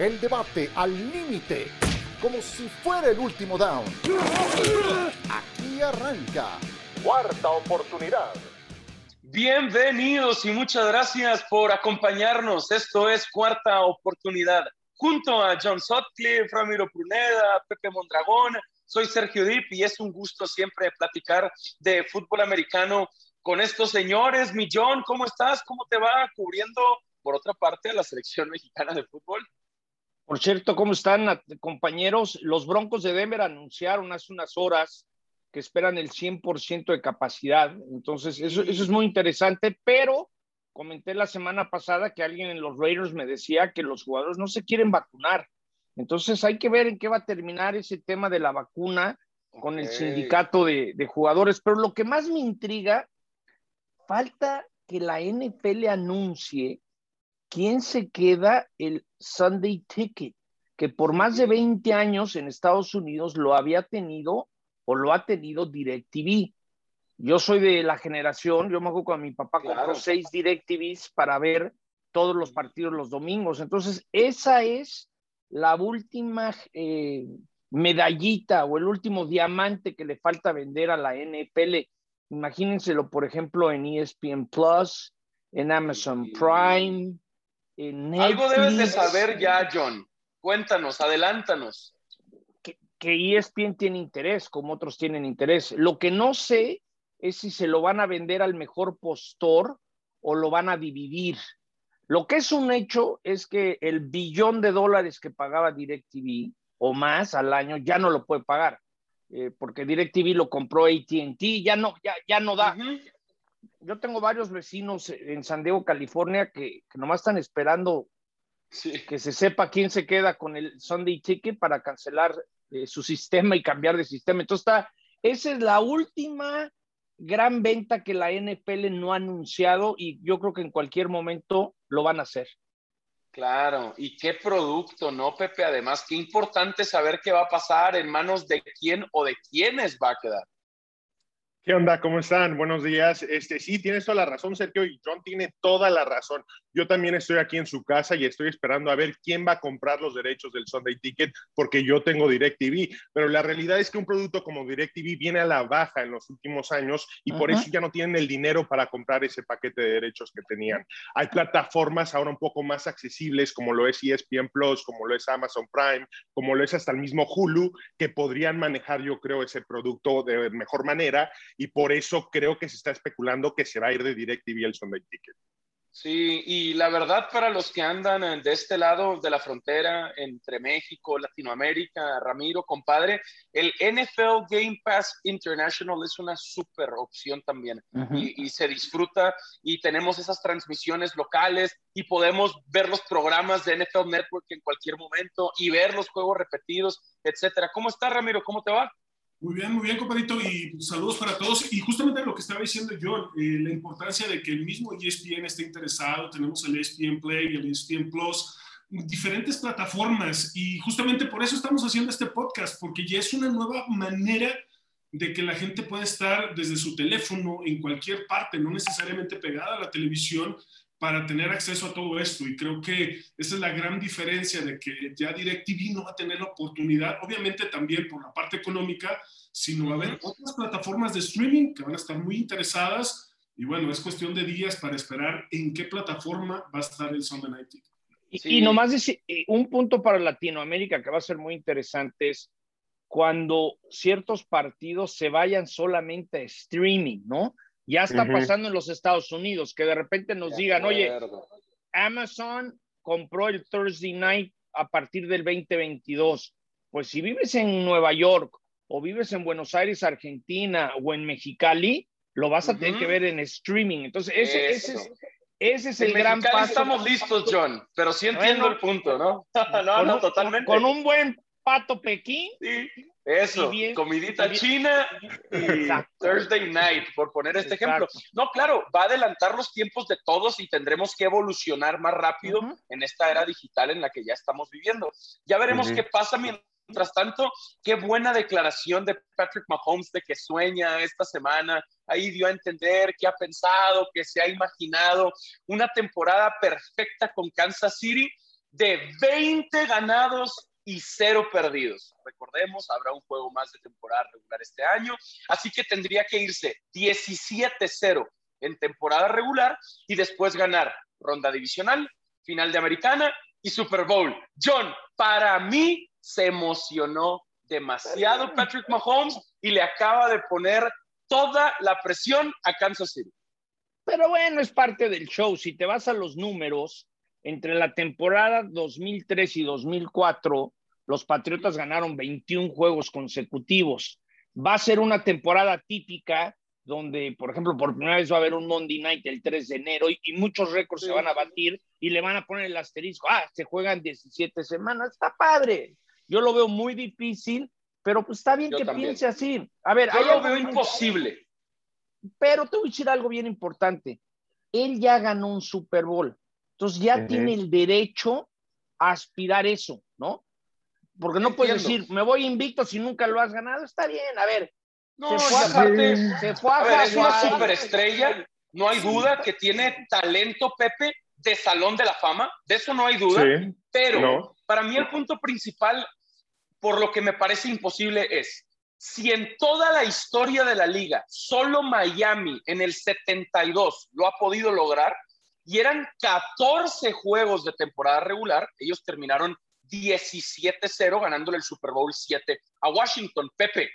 El debate al límite, como si fuera el último down. Aquí arranca. Cuarta oportunidad. Bienvenidos y muchas gracias por acompañarnos. Esto es Cuarta Oportunidad. Junto a John Sutcliffe, Ramiro Pruneda, Pepe Mondragón, soy Sergio Dip y es un gusto siempre platicar de fútbol americano con estos señores. Mi John, ¿cómo estás? ¿Cómo te va cubriendo, por otra parte, a la selección mexicana de fútbol? Por cierto, ¿cómo están compañeros? Los Broncos de Denver anunciaron hace unas horas que esperan el 100% de capacidad. Entonces, eso, eso es muy interesante, pero comenté la semana pasada que alguien en los Raiders me decía que los jugadores no se quieren vacunar. Entonces, hay que ver en qué va a terminar ese tema de la vacuna con el sindicato de, de jugadores. Pero lo que más me intriga, falta que la NFL anuncie quién se queda el Sunday Ticket, que por más de 20 años en Estados Unidos lo había tenido o lo ha tenido DirecTV. Yo soy de la generación, yo me acuerdo cuando mi papá compró seis DirecTVs para ver todos los partidos los domingos. Entonces, esa es la última eh, medallita o el último diamante que le falta vender a la NFL. Imagínenselo, por ejemplo, en ESPN Plus, en Amazon Prime, algo debes de saber ya, John. Cuéntanos, adelántanos. Que, que ESPN tiene interés, como otros tienen interés. Lo que no sé es si se lo van a vender al mejor postor o lo van a dividir. Lo que es un hecho es que el billón de dólares que pagaba DirecTV o más al año ya no lo puede pagar, eh, porque DirecTV lo compró ATT, ya no, ya, ya no da yo tengo varios vecinos en San Diego, California, que, que nomás están esperando que se sepa quién se queda con el Sunday Ticket para cancelar eh, su sistema y cambiar de sistema. Entonces, está, esa es la última gran venta que la NFL no ha anunciado y yo creo que en cualquier momento lo van a hacer. Claro, y qué producto, ¿no, Pepe? Además, qué importante saber qué va a pasar en manos de quién o de quiénes va a quedar. ¿Qué onda? ¿Cómo están? Buenos días. Este, sí, tienes toda la razón, Sergio, y John tiene toda la razón. Yo también estoy aquí en su casa y estoy esperando a ver quién va a comprar los derechos del Sunday Ticket, porque yo tengo DirecTV. Pero la realidad es que un producto como DirecTV viene a la baja en los últimos años y por eso ya no tienen el dinero para comprar ese paquete de derechos que tenían. Hay plataformas ahora un poco más accesibles, como lo es ESPN Plus, como lo es Amazon Prime, como lo es hasta el mismo Hulu, que podrían manejar, yo creo, ese producto de mejor manera y por eso creo que se está especulando que se va a ir de DirecTV el Sunday Ticket. Sí, y la verdad para los que andan de este lado de la frontera entre México, Latinoamérica, Ramiro, compadre, el NFL Game Pass International es una super opción también y, y, se disfruta y tenemos esas transmisiones locales y podemos ver los programas de NFL Network en cualquier momento y ver los juegos repetidos, etcétera. ¿Cómo está Ramiro? ¿Cómo te va? Muy bien, muy bien, compadrito, y saludos para todos. Y justamente lo que estaba diciendo yo, eh, la importancia de que el mismo ESPN esté interesado, tenemos el ESPN Play, el ESPN Plus, diferentes plataformas, y justamente por eso estamos haciendo este podcast, porque ya es una nueva manera de que la gente pueda estar desde su teléfono en cualquier parte, no necesariamente pegada a la televisión, para tener acceso a todo esto. Y creo que esa es la gran diferencia de que ya DirecTV no va a tener la oportunidad, obviamente también por la parte económica, sino va a haber otras plataformas de streaming que van a estar muy interesadas. Y bueno, es cuestión de días para esperar en qué plataforma va a estar el Sunday Night Y, y nomás decir, un punto para Latinoamérica que va a ser muy interesante es cuando ciertos partidos se vayan solamente a streaming, ¿no? Ya está pasando en los Estados Unidos, que de repente nos digan, oye, Amazon compró el Thursday Night a partir del 2022. Pues si vives en Nueva York o vives en Buenos Aires, Argentina o en Mexicali, lo vas a tener que ver en streaming. Entonces, ese, ese es, ese es el gran paso. estamos listos, John, pero sí entiendo el punto, ¿no? no, no, totalmente. Con un buen pato Pekín. Sí, eso, comidita china y Thursday night, por poner este ejemplo. No, claro, va a adelantar los tiempos de todos y tendremos que evolucionar más rápido en esta era digital en la que ya estamos viviendo. Ya veremos qué pasa mientras tanto, qué buena declaración de Patrick Mahomes de que sueña esta semana. Ahí dio a entender que ha pensado, que se ha imaginado una temporada perfecta con Kansas City de 20 ganados y 0 perdidos. Recordemos, habrá un juego más de temporada regular este año, así que tendría que irse 17-0 en temporada regular y después ganar ronda divisional, final de americana y Super Bowl. John, para mí se emocionó demasiado Patrick Mahomes y le acaba de poner toda la presión a Kansas City. Pero bueno, es parte del show. Si te vas a los números, entre la temporada 2003 y 2004, los Patriotas ganaron 21 juegos consecutivos. Va a ser una temporada típica donde, por ejemplo, por primera vez va a haber un Monday Night el 3 de enero y, muchos récords se van a batir y le van a poner el asterisco. Ah, se juegan 17 semanas. Está padre. Yo lo veo muy difícil, pero pues está bien que piense así. A ver, hay algo imposible. Pero te voy a decir algo bien importante. Él ya ganó un Super Bowl. Entonces ya tiene el derecho a aspirar eso, ¿no? Porque no puedes decir, me voy invicto si nunca lo has ganado. Está bien, a ver. No, se fue aparte, se fue a, ver, es una superestrella. No hay duda que tiene talento, Pepe, de Salón de la Fama. De eso no hay duda. pero para mí el punto principal, por lo que me parece imposible, es si en toda la historia de la liga solo Miami en el 72 lo ha podido lograr y eran 14 juegos de temporada regular, ellos terminaron 17-0 ganándole el Super Bowl 7 a Washington. Pepe,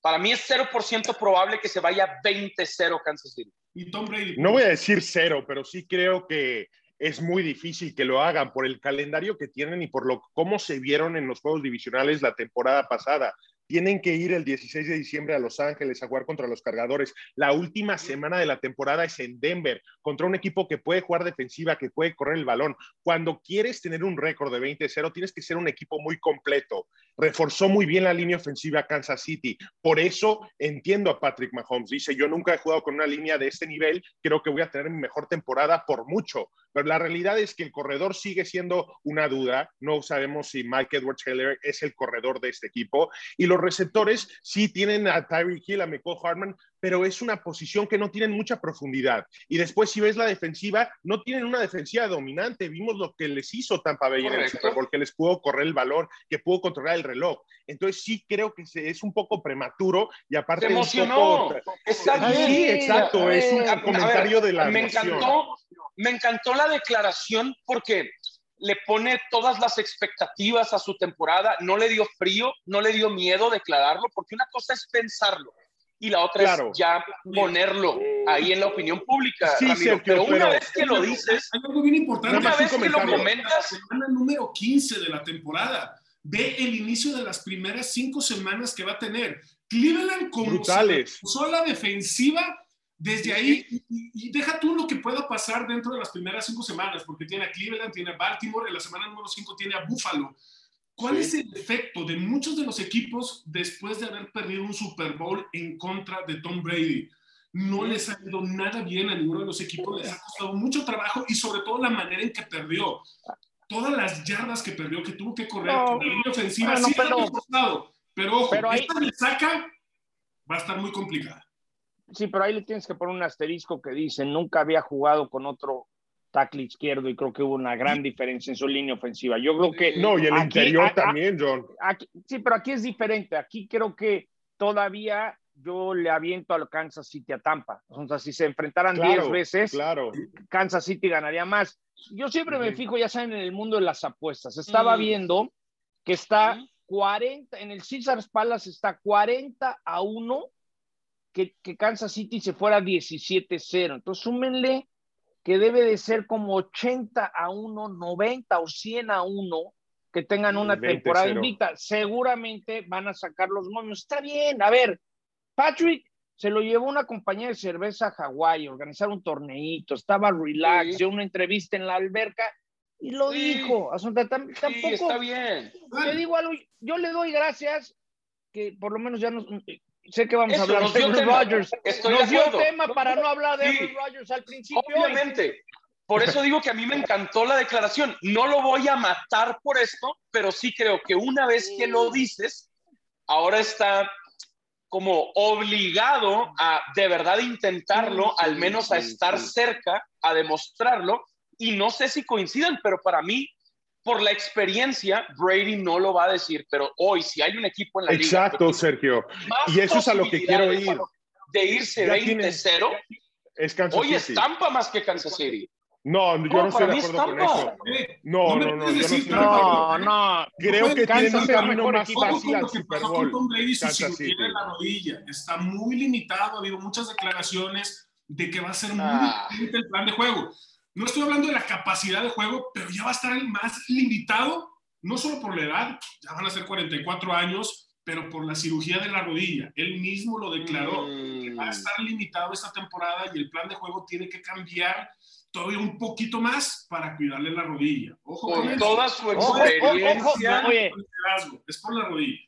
para mí es 0% probable que se vaya 20-0 Kansas City. Y Tom Brady. No voy a decir cero, pero sí creo que es muy difícil que lo hagan por el calendario que tienen y por lo cómo se vieron en los juegos divisionales la temporada pasada. Tienen que ir el 16 de diciembre a Los Ángeles a jugar contra los cargadores. La última semana de la temporada es en Denver, contra un equipo que puede jugar defensiva, que puede correr el balón. Cuando quieres tener un récord de 20-0, tienes que ser un equipo muy completo. Reforzó muy bien la línea ofensiva Kansas City. Por eso entiendo a Patrick Mahomes. Dice, yo nunca he jugado con una línea de este nivel, creo que voy a tener mi mejor temporada por mucho. Pero la realidad es que el corredor sigue siendo una duda. No sabemos si Mike Edwards Heller es el corredor de este equipo. Y los receptores sí tienen a Tyreek Hill, a Michael Hartman, pero es una posición que no tienen mucha profundidad. Y después, si ves la defensiva, no tienen una defensiva dominante. Vimos lo que les hizo Tampa Bay en el Super Bowl, que les pudo correr el balón, que pudo controlar el reloj. Entonces, sí creo que es un poco prematuro y aparte. Se emocionó. Sí, exacto. Es un comentario de la. Me encantó, me encantó la declaración porque le pone todas las expectativas a su temporada, no le dio frío, no le dio miedo declararlo, porque una cosa es pensarlo y la otra es ya ponerlo ahí en la opinión pública. Sí, pero una vez que lo dices, hay algo bien importante. Una vez que lo comentas, semana número 15 de la temporada, ve el inicio de las primeras cinco semanas que va a tener. Cleveland como sola defensiva desde ahí, y, deja tú lo que pueda pasar dentro de las primeras cinco semanas, porque tiene a Cleveland, tiene a Baltimore, en la semana número cinco tiene a Buffalo. ¿Cuál es el efecto de muchos de los equipos después de haber perdido un Super Bowl en contra de Tom Brady? No les ha ido nada bien a ninguno de los equipos, les ha costado mucho trabajo y sobre todo la manera en que perdió. Todas las yardas que perdió, que tuvo que correr con la línea ofensiva, sí pero, costado. Pero ojo, pero ahí, esta saca va a estar muy complicada. Sí, pero ahí le tienes que poner un asterisco que dice, nunca había jugado con otro tackle izquierdo y creo que hubo una gran diferencia en su línea ofensiva. Yo creo que... No, y el interior también, John. sí, pero aquí es diferente. Aquí creo que todavía yo le aviento al Kansas City a Tampa. O sea, si se enfrentaran 10 veces, claro. Kansas City ganaría más. Yo siempre me fijo, ya saben, en el mundo de las apuestas. Estaba mm. viendo que está 40, en el Caesars Palace está 40 a 1 que, que Kansas City se fuera 17-0. Entonces, súmenle que debe de ser como 80 a 1, 90 o 100 a 1 que tengan una temporada invicta. Seguramente van a sacar los momios. Está bien, a ver, Patrick se lo llevó una compañía de cerveza a Hawái, organizar un torneito, estaba relax, dio una entrevista en la alberca y lo dijo. tampoco. está bien. Te digo algo, yo le doy gracias que por lo menos ya nos, sé que vamos a hablar de Aaron Rodgers. nos dio tema para no hablar de Aaron Rodgers al principio. Obviamente. Por eso digo que a mí me encantó la declaración. No lo voy a matar por esto, pero sí creo que una vez que lo dices, ahora está como obligado a de verdad intentarlo, al menos a estar cerca, a demostrarlo. Y no sé si coincidan, pero para mí por la experiencia, Brady no lo va a decir, pero hoy si hay un equipo en la liga... Exacto, Sergio. Y eso es a lo que quiero ir. De irse 20-0. Es hoy es Tampa más que Kansas City. No, yo no estoy de acuerdo con eso. No, no, no, no, no, Creo que tiene un camino más fácil al Super Bowl. Con Brady su en la rodilla. Está muy limitado. Ha habido muchas declaraciones de que va a ser muy ah. el plan de juego. No estoy hablando de la capacidad de juego, pero ya va a estar más limitado, no solo por la edad, ya van a ser 44 años, pero por la cirugía de la rodilla. Él mismo lo declaró, que va a mm. estar limitado esta temporada y el plan de juego tiene que cambiar todavía un poquito más para cuidarle la rodilla. Ojo con, toda su experiencia. es por la rodilla.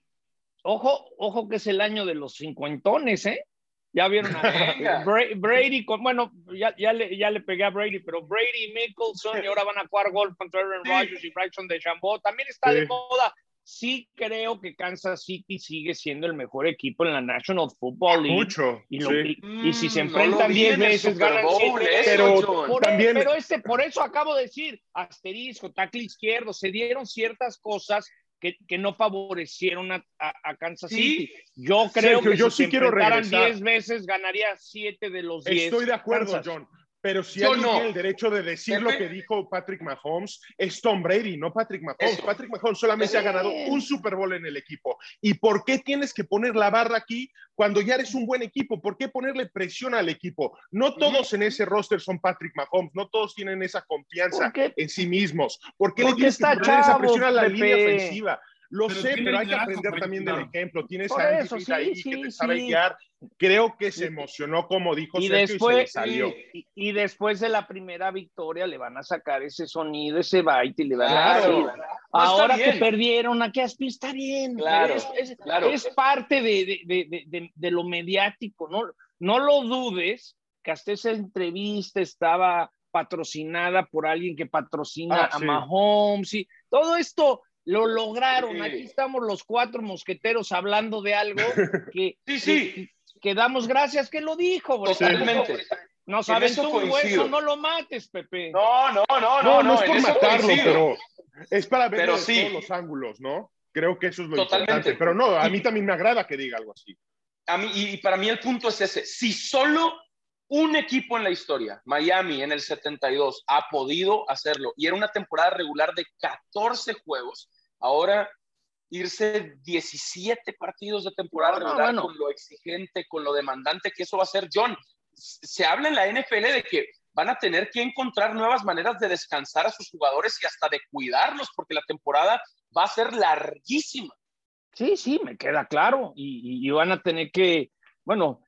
Ojo, ojo que es el año de los cincuentones, ¿eh? Ya vieron a Brady, bueno, ya, ya, le, ya le pegué a Brady, pero Brady, Mickelson y ahora van a jugar golf contra Aaron Rodgers y Bryson de Chambó. También está de moda sí creo que Kansas City sigue siendo el mejor equipo en la National Football League. Mucho. Y, y, si se mm, enfrentan 10 veces, ganan 7 pero, por, también... pero este, por eso acabo de decir, asterisco, tackle izquierdo, se dieron ciertas cosas que, que no favorecieron a, a, Kansas City. Yo creo que yo si sí se enfrentaran 10 veces, ganaría 7 de los 10. Estoy de acuerdo, John. Pero si alguien no. tiene el derecho de decir lo que dijo Patrick Mahomes, es Tom Brady, no Patrick Mahomes. Patrick Mahomes solamente ha ganado un Super Bowl en el equipo. ¿Y por qué tienes que poner la barra aquí cuando ya eres un buen equipo? ¿Por qué ponerle presión al equipo? No todos en ese roster son Patrick Mahomes, no todos tienen esa confianza en sí mismos. ¿Por qué le tienes que poner esa presión a la línea ofensiva? Lo sé, pero hay que aprender también del ejemplo. Tienes a Andy ahí que te sabe guiar. Creo que se emocionó, como dijo y Sergio, después, y se salió. Y, después de la primera victoria le van a sacar ese sonido, ese byte y le van a decir, ahora que perdieron, a qué está bien. Claro, es, claro. es parte de, de, de, de, lo mediático, ¿no? No lo dudes que hasta esa entrevista estaba patrocinada por alguien que patrocina ah, a Mahomes y todo esto lo lograron. Aquí estamos los cuatro mosqueteros hablando de algo que, sí, sí. que, damos gracias que lo dijo. Totalmente. No sabes tú, hueso, no lo mates, Pepe. No, no, no, no. No, es por matarlo, pero es para ver todos los ángulos, ¿no? Creo que eso es lo importante. Pero no, a mí también me agrada que diga algo así. A mí, y para mí el punto es ese. Si solo un equipo en la historia, Miami en el 72, ha podido hacerlo y era una temporada regular de 14 juegos, Ahora irse 17 partidos de temporada regular con lo exigente, con lo demandante que eso va a ser, John. Se habla en la NFL de que van a tener que encontrar nuevas maneras de descansar a sus jugadores y hasta de cuidarlos, porque la temporada va a ser larguísima. Sí, sí, me queda claro. y van a tener que, bueno,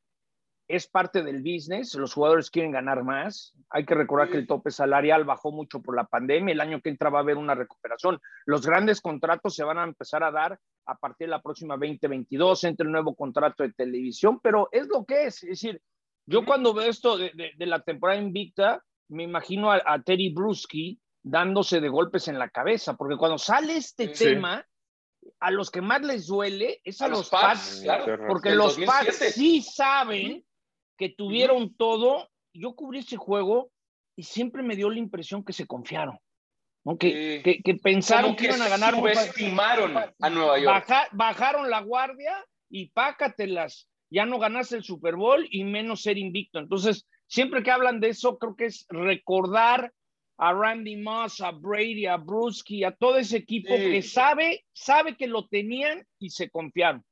es parte del business, los jugadores quieren ganar más. Hay que recordar que el tope salarial bajó mucho por la pandemia, el año que entra va a haber una recuperación. Los grandes contratos se van a empezar a dar a partir de la próxima 2022, entre el nuevo contrato de televisión, pero es lo que es. Es decir, yo cuando veo esto de, la temporada invicta, me imagino a, Terry Bruschi dándose de golpes en la cabeza, porque cuando sale este tema, a los que más les duele es a, los, Pats, porque los Pats sí saben que tuvieron todo. Yo cubrí ese juego y siempre me dio la impresión que se confiaron. Que, que, pensaron que, iban a ganar. Subestimaron a Nueva York. bajaron la guardia y pácatelas. Ya no ganaste el Super Bowl y menos ser invicto. Entonces, siempre que hablan de eso, creo que es recordar a Randy Moss, a Brady, a Bruschi, a todo ese equipo que sabe, sabe que lo tenían y se confiaron.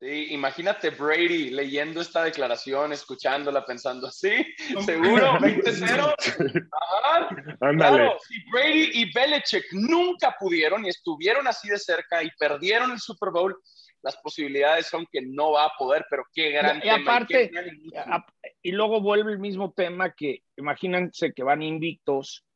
Sí, imagínate Brady leyendo esta declaración, escuchándola, pensando así, seguro, 20-0. Claro, si Brady y Belichick nunca pudieron y estuvieron así de cerca y perdieron el Super Bowl, las posibilidades son que no va a poder, pero qué gran y, aparte, y luego vuelve el mismo tema que imagínense que van invictos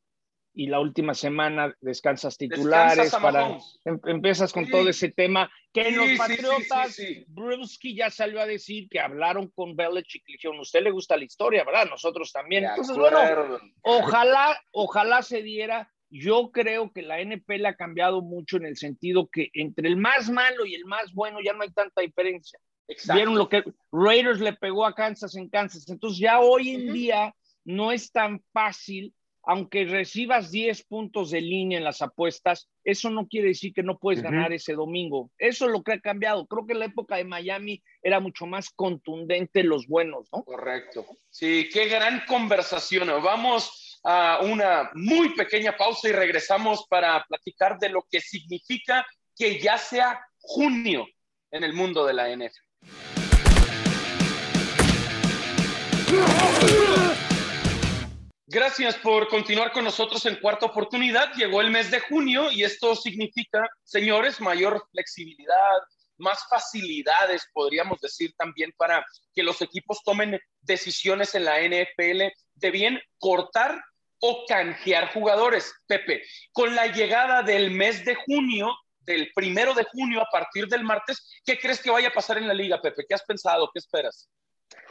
y la última semana descansas titulares para em, empiezas con todo ese tema que en los Patriotas Bruschi ya salió a decir que hablaron con Belichick y dijeron usted le gusta la historia verdad nosotros también entonces bueno ojalá ojalá se diera. Yo creo que la NPL ha cambiado mucho en el sentido que entre el más malo y el más bueno ya no hay tanta diferencia. Vieron lo que Raiders le pegó a Kansas en Kansas entonces ya hoy en día no es tan fácil aunque recibas 10 puntos de línea en las apuestas, eso no quiere decir que no puedes ganar ese domingo. Eso es lo que ha cambiado. Creo que en la época de Miami era mucho más contundente los buenos, ¿no? Correcto. Sí, qué gran conversación. Vamos a una muy pequeña pausa y regresamos para platicar de lo que significa que ya sea junio en el mundo de la NFL. Gracias por continuar con nosotros en cuarta oportunidad. Llegó el mes de junio y esto significa, señores, mayor flexibilidad, más facilidades, podríamos decir también, para que los equipos tomen decisiones en la NFL de bien cortar o canjear jugadores. Pepe, con la llegada del mes de junio, del primero de junio a partir del martes, ¿qué crees que vaya a pasar en la liga, Pepe? ¿Qué has pensado? ¿Qué esperas?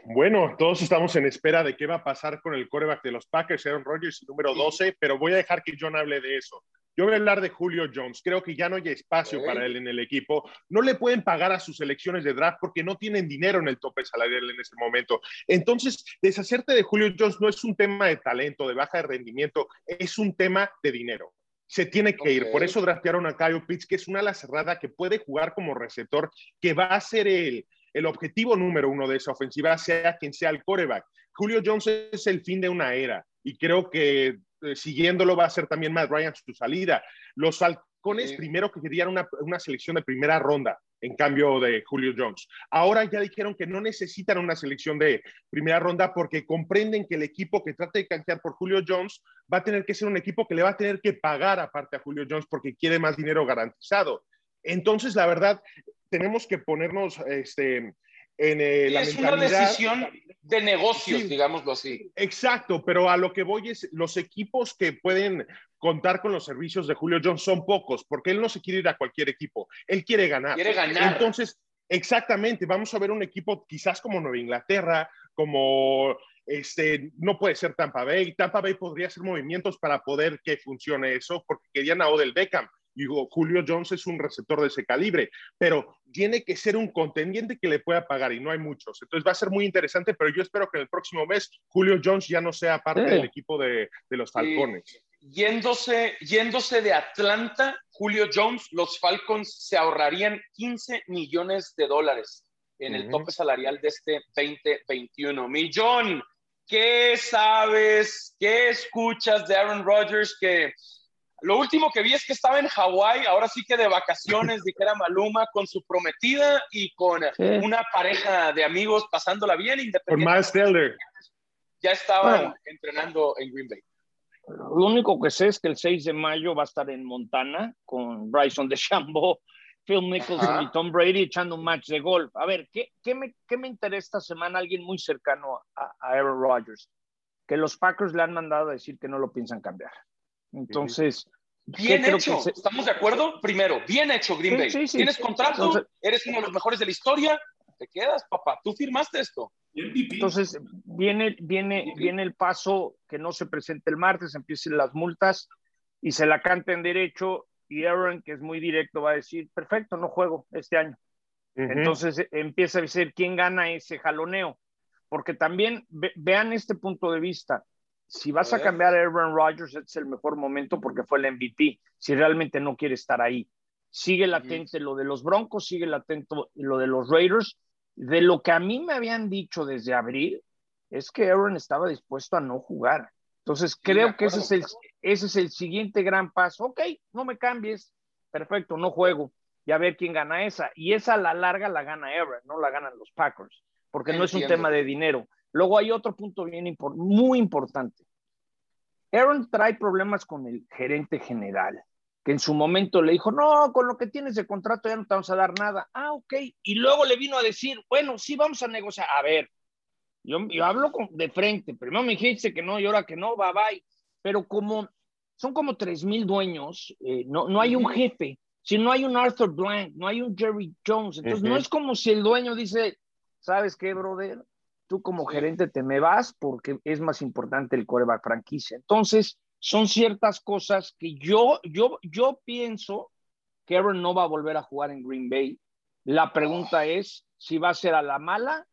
Bueno, todos estamos en espera de qué va a pasar con el coreback de los Packers, Aaron Rodgers, número 12, pero voy a dejar que John hable de eso. Yo voy a hablar de Julio Jones. Creo que ya no hay espacio para él en el equipo. No le pueden pagar a sus elecciones de draft porque no tienen dinero en el tope salarial en ese momento. Entonces, deshacerte de Julio Jones no es un tema de talento, de baja de rendimiento, es un tema de dinero. Se tiene que ir. Por eso draftearon a Kyle Pitts, que es una ala cerrada que puede jugar como receptor, que va a ser el, el objetivo número uno de esa ofensiva, sea quien sea el coreback. Julio Jones es el fin de una era y creo que eh, siguiéndolo va a ser también Matt Ryan su salida. Los halcones primero que querían una, una, selección de primera ronda en cambio de Julio Jones. Ahora ya dijeron que no necesitan una selección de primera ronda porque comprenden que el equipo que trate de canjear por Julio Jones va a tener que ser un equipo que le va a tener que pagar aparte a Julio Jones porque quiere más dinero garantizado. Entonces, la verdad, tenemos que ponernos este, en eh, la Es una decisión de negocios, digámoslo así. Exacto, pero a lo que voy es, los equipos que pueden contar con los servicios de Julio Jones son pocos, porque él no se quiere ir a cualquier equipo, él quiere ganar. Quiere ganar. Entonces, exactamente, vamos a ver un equipo quizás como Nueva Inglaterra, como este, no puede ser Tampa Bay. Tampa Bay podría hacer movimientos para poder que funcione eso, porque querían a Odell Beckham. Digo, Julio Jones es un receptor de ese calibre, pero tiene que ser un contendiente que le pueda pagar y no hay muchos. Entonces va a ser muy interesante, pero yo espero que en el próximo mes Julio Jones ya no sea parte del equipo de, de los Falcones. yéndose, yéndose de Atlanta, Julio Jones, los Falcons se ahorrarían 15 millones de dólares en el tope salarial de este 2021. Millón, ¿qué sabes? ¿Qué escuchas de Aaron Rodgers que lo último que vi es que estaba en Hawái, ahora sí que de vacaciones, dijera Maluma, con su prometida y con una pareja de amigos pasándola bien, independiente. Con Miles Teller. Ya estaba entrenando en Green Bay. Lo único que sé es que el 6 de mayo va a estar en Montana con Bryson DeChambeau, Phil Mickelson y Tom Brady echando un match de golf. A ver, ¿qué, qué, me, qué me, interesa esta semana? Alguien muy cercano a, a Aaron Rodgers, que los Packers le han mandado a decir que no lo piensan cambiar. Entonces, bien hecho. ¿Estamos de acuerdo? Primero, bien hecho, Green Bay. Tienes contrato, eres uno de los mejores de la historia. Te quedas, papá. Tú firmaste esto. Entonces, viene, viene, viene el paso que no se presente el martes, empiecen las multas y se la canten derecho. Y Aaron, que es muy directo, va a decir: Perfecto, no juego este año. Entonces empieza a ser quién gana ese jaloneo. Porque también vean este punto de vista si vas a, cambiar a Aaron Rodgers, es el mejor momento porque fue el MVP. Si realmente no quiere estar ahí, sigue latente lo de los Broncos, sigue latente lo de los Raiders. De lo que a mí me habían dicho desde abril, es que Aaron estaba dispuesto a no jugar. Entonces, creo que ese es, el, ese es el siguiente gran paso. Ok, no me cambies. Perfecto, no juego. Y a ver quién gana esa. Y esa a la larga la gana Aaron, no la ganan los Packers, porque no es un tema de dinero. Luego hay otro punto bien muy importante. Aaron trae problemas con el gerente general, que en su momento le dijo, no, con lo que tienes de contrato ya no te vamos a dar nada. Ah, ok. Y luego le vino a decir, bueno, sí, vamos a negociar. A ver, yo, hablo de frente. Primero me dijiste que no y ahora que no, bye bye. Pero como son como tres mil dueños, eh, no, no hay un jefe. Si no hay un Arthur Blank, no hay un Jerry Jones. Entonces no es como si el dueño dice, ¿sabes qué, brother? Tú como gerente te me vas porque es más importante el coreback franquicia. Entonces, son ciertas cosas que yo, yo, yo pienso que Aaron no va a volver a jugar en Green Bay. La pregunta es si va a ser a la mala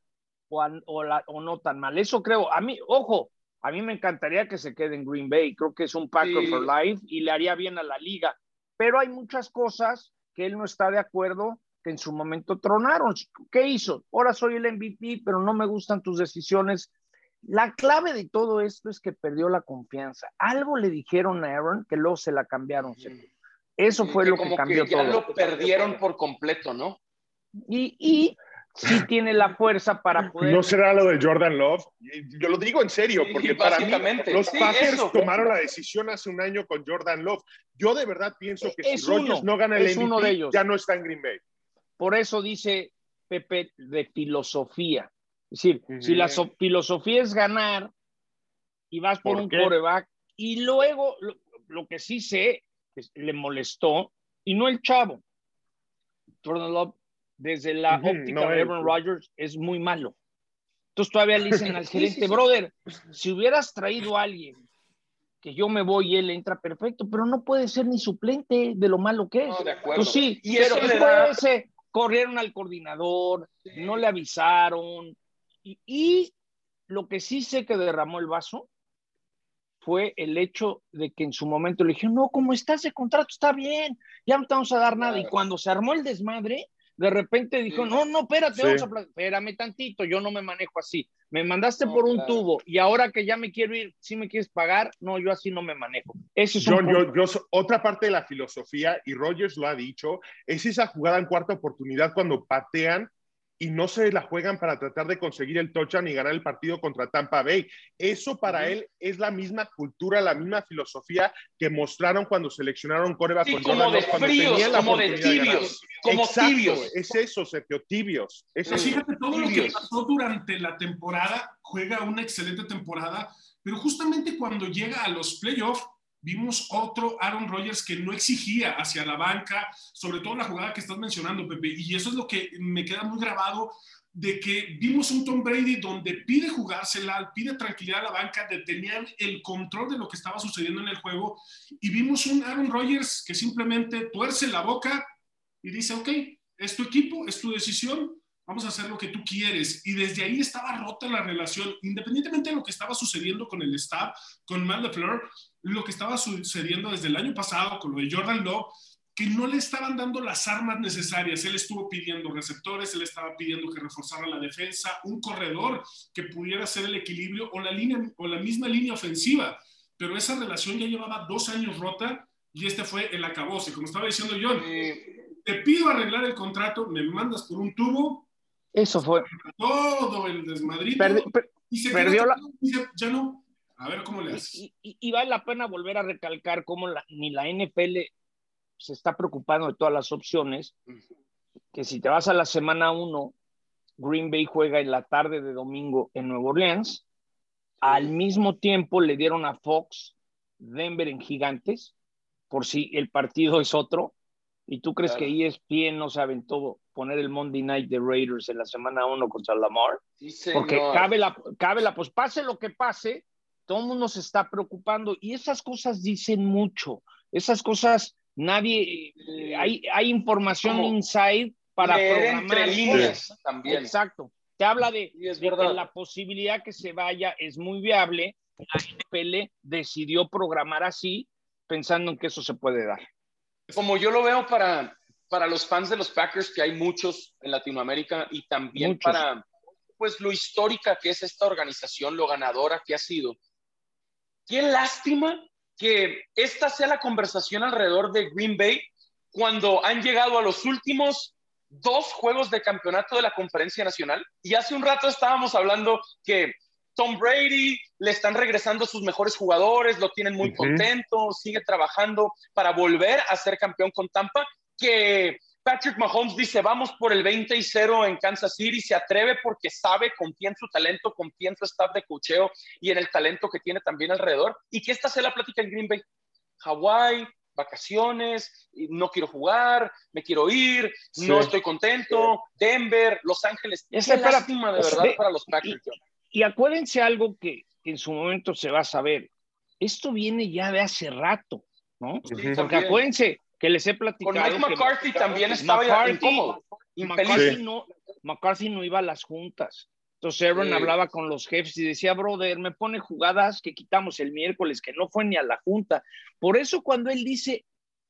o, o, la, o no tan mal. Eso creo. A mí, ojo, A mí me encantaría que se quede en Green Bay. Creo que es un Packer for life y le haría bien a la liga. Pero hay muchas cosas que él no está de acuerdo que en su momento tronaron. ¿Qué hizo? Ahora soy el MVP, pero no me gustan tus decisiones. La clave de todo esto es que perdió la confianza. Algo le dijeron a Aaron que luego se la cambiaron. Eso fue lo que cambió que ya lo perdieron por completo, ¿no? Y, y sí tiene la fuerza para poder. ¿No será lo de Jordan Love? Yo lo digo en serio, porque para mí los Packers tomaron la decisión hace un año con Jordan Love. Yo de verdad pienso que si Rodgers no gana el MVP, uno de ellos. ya no está en Green Bay. Por eso dice Pepe de filosofía. Es decir, si la filosofía es ganar y vas por, un coreback, y luego lo, que sí sé, le molestó, y no el chavo. Jordan Love desde la óptica de Aaron Rodgers es muy malo. Entonces todavía le dicen al gerente, brother, si hubieras traído a alguien que yo me voy y él entra perfecto, pero no puede ser ni suplente de lo malo que es. Pues sí, y pero eso corrieron al coordinador, no le avisaron. Y, y, lo que sí sé que derramó el vaso fue el hecho de que en su momento le dije, no, como está ese contrato, está bien, ya no te vamos a dar nada. Y cuando se armó el desmadre, de repente dijo, no, no, espérate, vamos a espérame tantito, yo no me manejo así. Me mandaste por un tubo y ahora que ya me quiero ir, si me quieres pagar, no, yo así no me manejo. Eso es John, yo, yo, otra parte de la filosofía, y Rogers lo ha dicho, es esa jugada en cuarta oportunidad cuando patean y no se la juegan para tratar de conseguir el touchdown y ganar el partido contra Tampa Bay. Eso para él es la misma cultura, la misma filosofía que mostraron cuando seleccionaron Coreba con como de fríos, como de tibios, como tibios. Es eso, Sergio, tibios. fíjate, todo lo que pasó durante la temporada, juega una excelente temporada, pero justamente cuando llega a los playoffs, Vimos otro Aaron Rodgers que no exigía hacia la banca, sobre todo la jugada que estás mencionando, Pepe. Y eso es lo que me queda muy grabado de que vimos un Tom Brady donde pide jugársela, pide tranquilidad a la banca, tenían el control de lo que estaba sucediendo en el juego. Y vimos un Aaron Rodgers que simplemente tuerce la boca y dice, ok, es tu equipo, es tu decisión, vamos a hacer lo que tú quieres. Y desde ahí estaba rota la relación, independientemente de lo que estaba sucediendo con el staff, con Matt LeFleur, lo que estaba sucediendo desde el año pasado con lo de Jordan Love, que no le estaban dando las armas necesarias. Él estuvo pidiendo receptores, él estaba pidiendo que reforzara la defensa, un corredor que pudiera hacer el equilibrio o la, línea, o la misma línea ofensiva. Pero esa relación ya llevaba dos años rota y este fue el acabose. Como estaba diciendo John, te pido arreglar el contrato, me mandas por un tubo. Eso fue. Todo el desmadrito. y se perdió la... ya no, a ver cómo le haces. Y, vale la pena volver a recalcar cómo ni la NFL se está preocupando de todas las opciones, que si te vas a la semana 1, Green Bay juega en la tarde de domingo en Nueva Orleans, al mismo tiempo le dieron a Fox Denver en Gigantes, por si el partido es otro, y tú crees que ESPN no saben todo poner el Monday Night de Raiders en la semana 1 contra Lamar, porque cabe la, cabe la, pues pase lo que pase, todo el mundo se está preocupando y esas cosas dicen mucho. Esas cosas, nadie, eh, hay, hay información inside para programar. líneas también. Exacto. Te habla de, que la posibilidad que se vaya es muy viable. La NFL decidió programar así, pensando en que eso se puede dar. Como yo lo veo para, para los fans de los Packers, que hay muchos en Latinoamérica, y también para pues lo histórica que es esta organización, lo ganadora que ha sido qué lástima que esta sea la conversación alrededor de Green Bay cuando han llegado a los últimos dos juegos de campeonato de la conferencia nacional. Y hace un rato estábamos hablando que Tom Brady le están regresando sus mejores jugadores, lo tienen muy contento, sigue trabajando para volver a ser campeón con Tampa, que Patrick Mahomes dice, vamos por el 20 y 0 en Kansas City, se atreve porque sabe, confía en su talento, confía en su staff de cocheo y en el talento que tiene también alrededor. ¿Y qué está haciendo la plática en Green Bay? Hawái, vacaciones, no quiero jugar, me quiero ir, no estoy contento, Denver, Los Ángeles. Es lástima de verdad para los Packers. Y, acuérdense algo que, en su momento se va a saber. Esto viene ya de hace rato, ¿no? Porque acuérdense, que les he platicado. Con Mike McCarthy también estaba incómodo. Y McCarthy, no, McCarthy no iba a las juntas. Entonces Aaron hablaba con los jefes y decía, brother, me pone jugadas que quitamos el miércoles, que no fue ni a la junta. Por eso cuando él dice,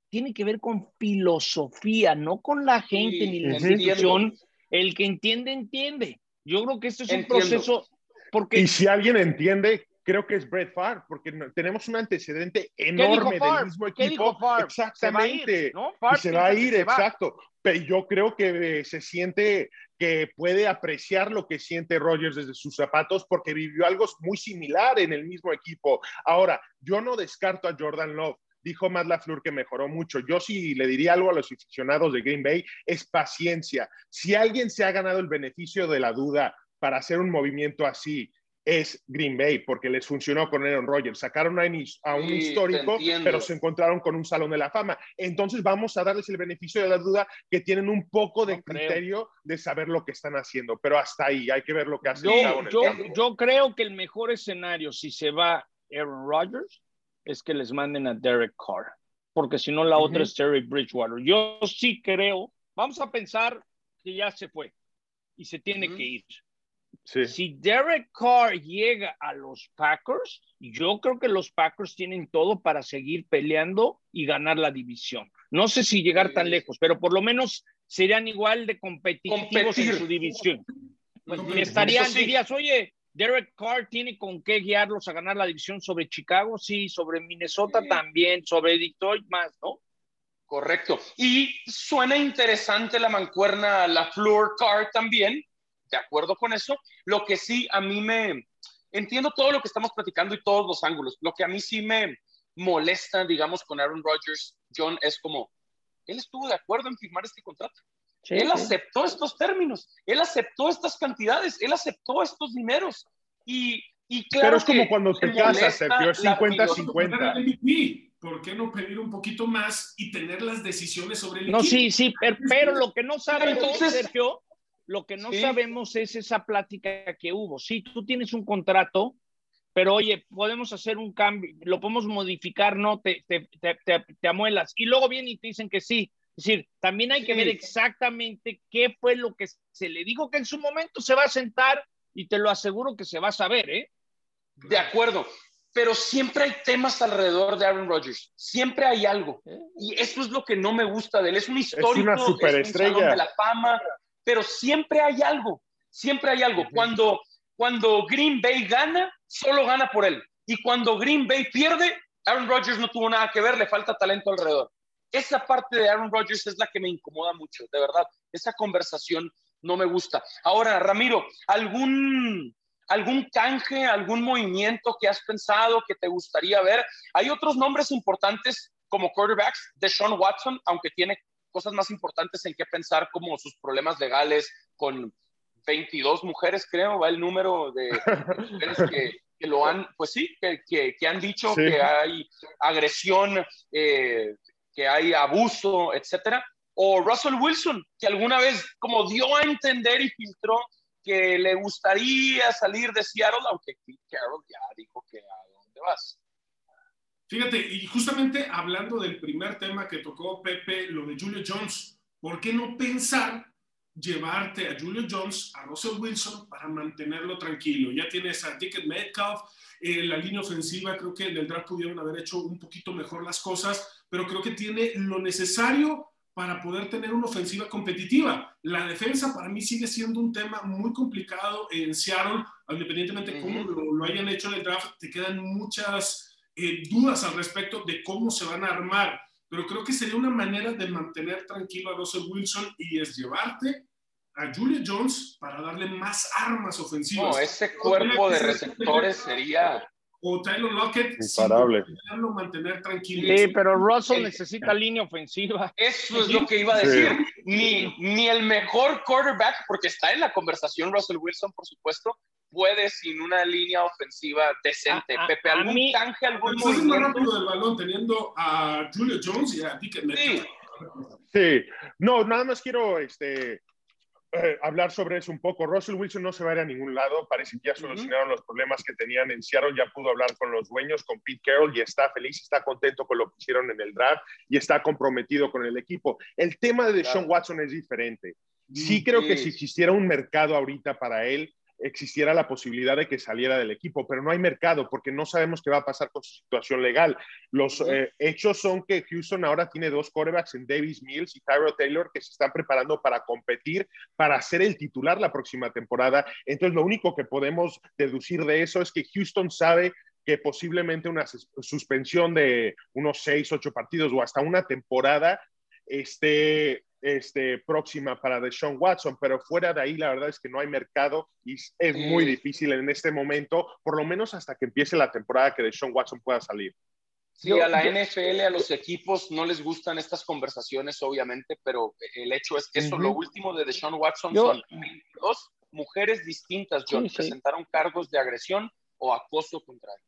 tiene que ver con filosofía, no con la gente ni la institución, el que entiende, entiende. Yo creo que este es un proceso... Porque... Y si alguien entiende, creo que es Brett Favre, porque tenemos un antecedente enorme del mismo equipo. Exactamente. Se va a ir, exacto. Pero yo creo que se siente que puede apreciar lo que siente Rogers desde sus zapatos porque vivió algo muy similar en el mismo equipo. Ahora, yo no descarto a Jordan Love. Dijo Matt LaFleur que mejoró mucho. Yo sí le diría algo a los aficionados de Green Bay, es paciencia. Si alguien se ha ganado el beneficio de la duda para hacer un movimiento así, es Green Bay, porque les funcionó con Aaron Rodgers. Sacaron a, un histórico, pero se encontraron con un salón de la fama. Entonces vamos a darles el beneficio de la duda que tienen un poco de criterio de saber lo que están haciendo, pero hasta ahí hay que ver lo que hacen. Yo, yo, creo que el mejor escenario si se va Aaron Rodgers es que les manden a Derek Carr, porque si no la otra es Terry Bridgewater. Yo sí creo, vamos a pensar que ya se fue y se tiene que ir si Derek Carr llega a los Packers, yo creo que los Packers tienen todo para seguir peleando y ganar la división. No sé si llegar tan lejos, pero por lo menos serían igual de competitivos en su división. estarían, dirías, oye, Derek Carr tiene con qué guiarlos a ganar la división sobre Chicago, sí, sobre Minnesota también, sobre Detroit más, ¿no? Correcto. Y suena interesante la mancuerna, la Floor Carr también, de acuerdo con eso. Lo que sí a mí me... Entiendo todo lo que estamos platicando y todos los ángulos. Lo que a mí sí me molesta, digamos, con Aaron Rodgers, John, es como, él estuvo de acuerdo en firmar este contrato. él aceptó estos términos, él aceptó estas cantidades, él aceptó estos dineros. Y, y claro Pero es como cuando te casas, Sergio, 50-50. ¿Por qué no pedir un poquito más y tener las decisiones sobre el No, sí, sí, pero, lo que no sabe entonces, Sergio, lo que no sabemos es esa plática que hubo. Sí, tú tienes un contrato, pero oye, podemos hacer un cambio, lo podemos modificar, no, te, te, te, te amuelas. Y luego vienen y te dicen que sí. Es decir, también hay que ver exactamente qué fue lo que se le dijo que en su momento se va a sentar y te lo aseguro que se va a saber, ¿eh? De acuerdo, pero siempre hay temas alrededor de Aaron Rodgers, siempre hay algo. ¿Eh? Y eso es lo que no me gusta de él. Es un histórico, es una superestrella. de la fama, pero siempre hay algo, siempre hay algo. Cuando, cuando Green Bay gana, solo gana por él. Y cuando Green Bay pierde, Aaron Rodgers no tuvo nada que ver, le falta talento alrededor. Esa parte de Aaron Rodgers es la que me incomoda mucho, de verdad. Esa conversación no me gusta. Ahora, Ramiro, ¿algún, algún canje, algún movimiento que has pensado que te gustaría ver? Hay otros nombres importantes como quarterbacks, de Sean Watson, aunque tiene cosas más importantes en qué pensar, como sus problemas legales con 22 mujeres, creo, va el número de, mujeres que, que, lo han, pues sí, que, que, han dicho que hay agresión, eh, que hay abuso, etcétera. O Russell Wilson, que alguna vez como dio a entender y filtró que le gustaría salir de Seattle, aunque Pete Carroll ya dijo que a dónde vas. Fíjate, y justamente hablando del primer tema que tocó Pepe, lo de Julio Jones, ¿por qué no pensar llevarte a Julio Jones, a Russell Wilson, para mantenerlo tranquilo? Ya tienes a Ticket Metcalf, eh, la línea ofensiva, creo que en el draft pudieron haber hecho un poquito mejor las cosas, pero creo que tiene lo necesario para poder tener una ofensiva competitiva. La defensa para mí sigue siendo un tema muy complicado en Seattle, independientemente de cómo lo, lo hayan hecho en el draft, te quedan muchas eh, dudas al respecto de cómo se van a armar, pero creo que sería una manera de mantener tranquilo a Russell Wilson y es llevarte a Julia Jones para darle más armas ofensivas. No, ese cuerpo de receptores sería o Tyler Lockett imparable. mantener tranquilo. Sí, pero Russell necesita línea ofensiva. Eso es lo que iba a decir. Ni, ni el mejor quarterback, porque está en la conversación Russell Wilson, por supuesto, puede sin una línea ofensiva decente. Pepe, ¿algún mí, canje, algún es más rápido del balón teniendo a Julio Jones y a Dick sí. sí. no, nada más quiero este, eh, hablar sobre eso un poco. Russell Wilson no se va a ir a ningún lado. Parece que ya solucionaron los problemas que tenían en Seattle. Ya pudo hablar con los dueños, con Pete Carroll, y está feliz, está contento con lo que hicieron en el draft y está comprometido con el equipo. El tema de Sean Watson es diferente. Sí creo que si existiera un mercado ahorita para él, existiera la posibilidad de que saliera del equipo, pero no hay mercado porque no sabemos qué va a pasar con su situación legal. Los eh, hechos son que Houston ahora tiene dos quarterbacks en Davis Mills y Tyrell Taylor que se están preparando para competir, para ser el titular la próxima temporada. Entonces, lo único que podemos deducir de eso es que Houston sabe que posiblemente una suspensión de unos seis, ocho partidos o hasta una temporada esté este, próxima para Deshaun Watson, pero fuera de ahí la verdad es que no hay mercado y es muy difícil en este momento, por lo menos hasta que empiece la temporada que Deshaun Watson pueda salir. Sí, a la NFL, a los equipos no les gustan estas conversaciones, obviamente, pero el hecho es que eso, lo último de Deshaun Watson son dos mujeres distintas, John, presentaron cargos de agresión o acoso contra él.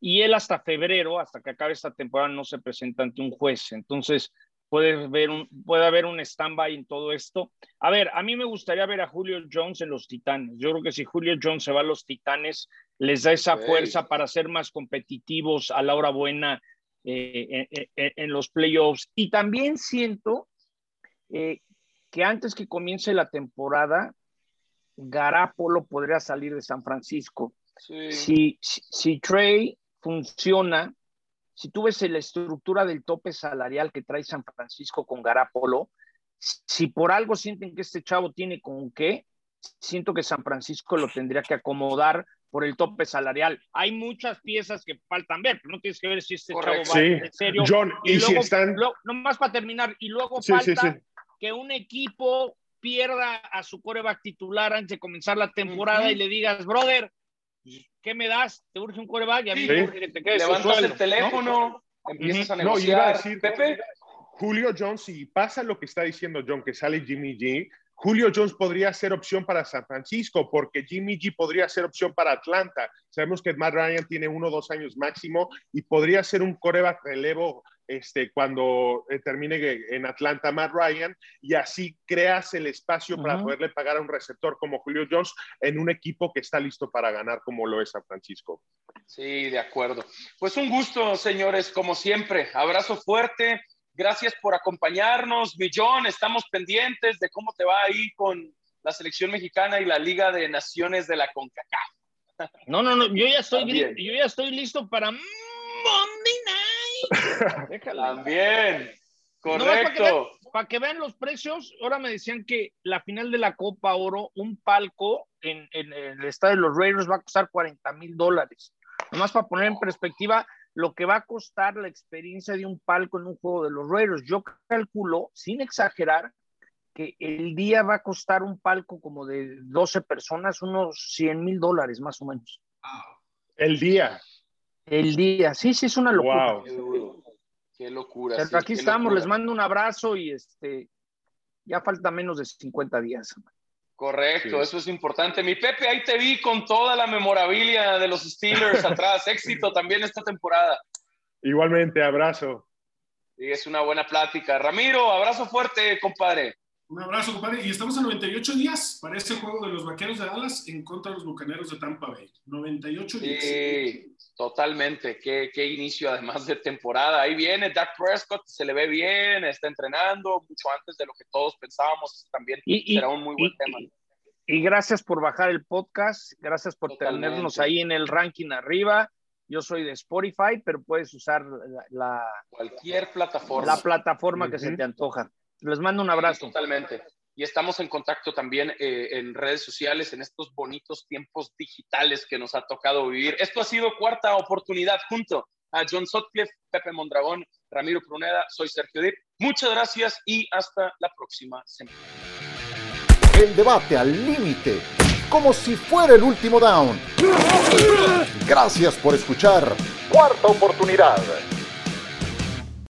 Y él hasta febrero, hasta que acabe esta temporada, no se presenta ante un juez. Entonces, puede, ver un, puede haber un stand-by en todo esto. A ver, a mí me gustaría ver a Julio Jones en los Titanes. Yo creo que si Julio Jones se va a los Titanes, les da esa fuerza para ser más competitivos a la hora buena eh, en, los playoffs. Y también siento eh, que antes que comience la temporada, Garapolo podría salir de San Francisco. Si, si, si Trey funciona, si tú ves la estructura del tope salarial que trae San Francisco con Garapolo, si por algo sienten que este chavo tiene con qué, siento que San Francisco lo tendría que acomodar por el tope salarial. Hay muchas piezas que faltan ver, pero no tienes que ver si este chavo va en serio. John, y, luego, si están... no más para terminar, y luego falta que un equipo pierda a su coreback titular antes de comenzar la temporada y le digas, brother, ¿qué me das? ¿Te urge un coreback? Y a mí me urge que te quedes Levantas el teléfono, empiezas a negociar. No, iba a decir, Pepe. Julio Jones, si pasa lo que está diciendo John, que sale Jimmy G, Julio Jones podría ser opción para San Francisco, porque Jimmy G podría ser opción para Atlanta. Sabemos que Matt Ryan tiene uno o dos años máximo y podría ser un coreback relevo este, cuando eh, termine en Atlanta Matt Ryan y así creas el espacio para poderle pagar a un receptor como Julio Jones en un equipo que está listo para ganar como lo es San Francisco. Sí, de acuerdo. Pues un gusto, señores, como siempre. Abrazo fuerte. Gracias por acompañarnos, Millón. Estamos pendientes de cómo te va ahí con la selección mexicana y la Liga de Naciones de la CONCACAF. No, no, no, yo ya estoy, yo ya estoy listo para Monday También, correcto. para, que vean, los precios, ahora me decían que la final de la Copa Oro, un palco en, el estadio de los Raiders va a costar 40 mil dólares. Nomás para poner en perspectiva lo que va a costar la experiencia de un palco en un juego de los Raiders. Yo calculo, sin exagerar, que el día va a costar un palco como de 12 personas, unos 100 mil dólares más o menos. El día. El día, sí, sí, es una locura. Qué, locura. aquí estamos, les mando un abrazo y este, ya falta menos de 50 días. Correcto, eso es importante. Mi Pepe, ahí te vi con toda la memorabilia de los Steelers atrás. Éxito también esta temporada. Igualmente, abrazo. Sí, es una buena plática. Ramiro, abrazo fuerte, compadre. Un abrazo, compadre. Y estamos a 98 días para este juego de los Vaqueros de Dallas en contra de los Bucaneros de Tampa Bay. 98 días. Sí, totalmente. Qué, qué, inicio además de temporada. Ahí viene Dak Prescott, se le ve bien, está entrenando mucho antes de lo que todos pensábamos. También será un muy buen tema. Y, gracias por bajar el podcast, gracias por tenernos ahí en el ranking arriba. Yo soy de Spotify, pero puedes usar la, cualquier plataforma. La plataforma que se te antoja. Les mando un abrazo. Totalmente. Y estamos en contacto también eh, en redes sociales en estos bonitos tiempos digitales que nos ha tocado vivir. Esto ha sido cuarta oportunidad junto a John Sotcliffe, Pepe Mondragón, Ramiro Pruneda. Soy Sergio Dip. Muchas gracias y hasta la próxima semana. El debate al límite, como si fuera el último down. Gracias por escuchar Cuarta Oportunidad.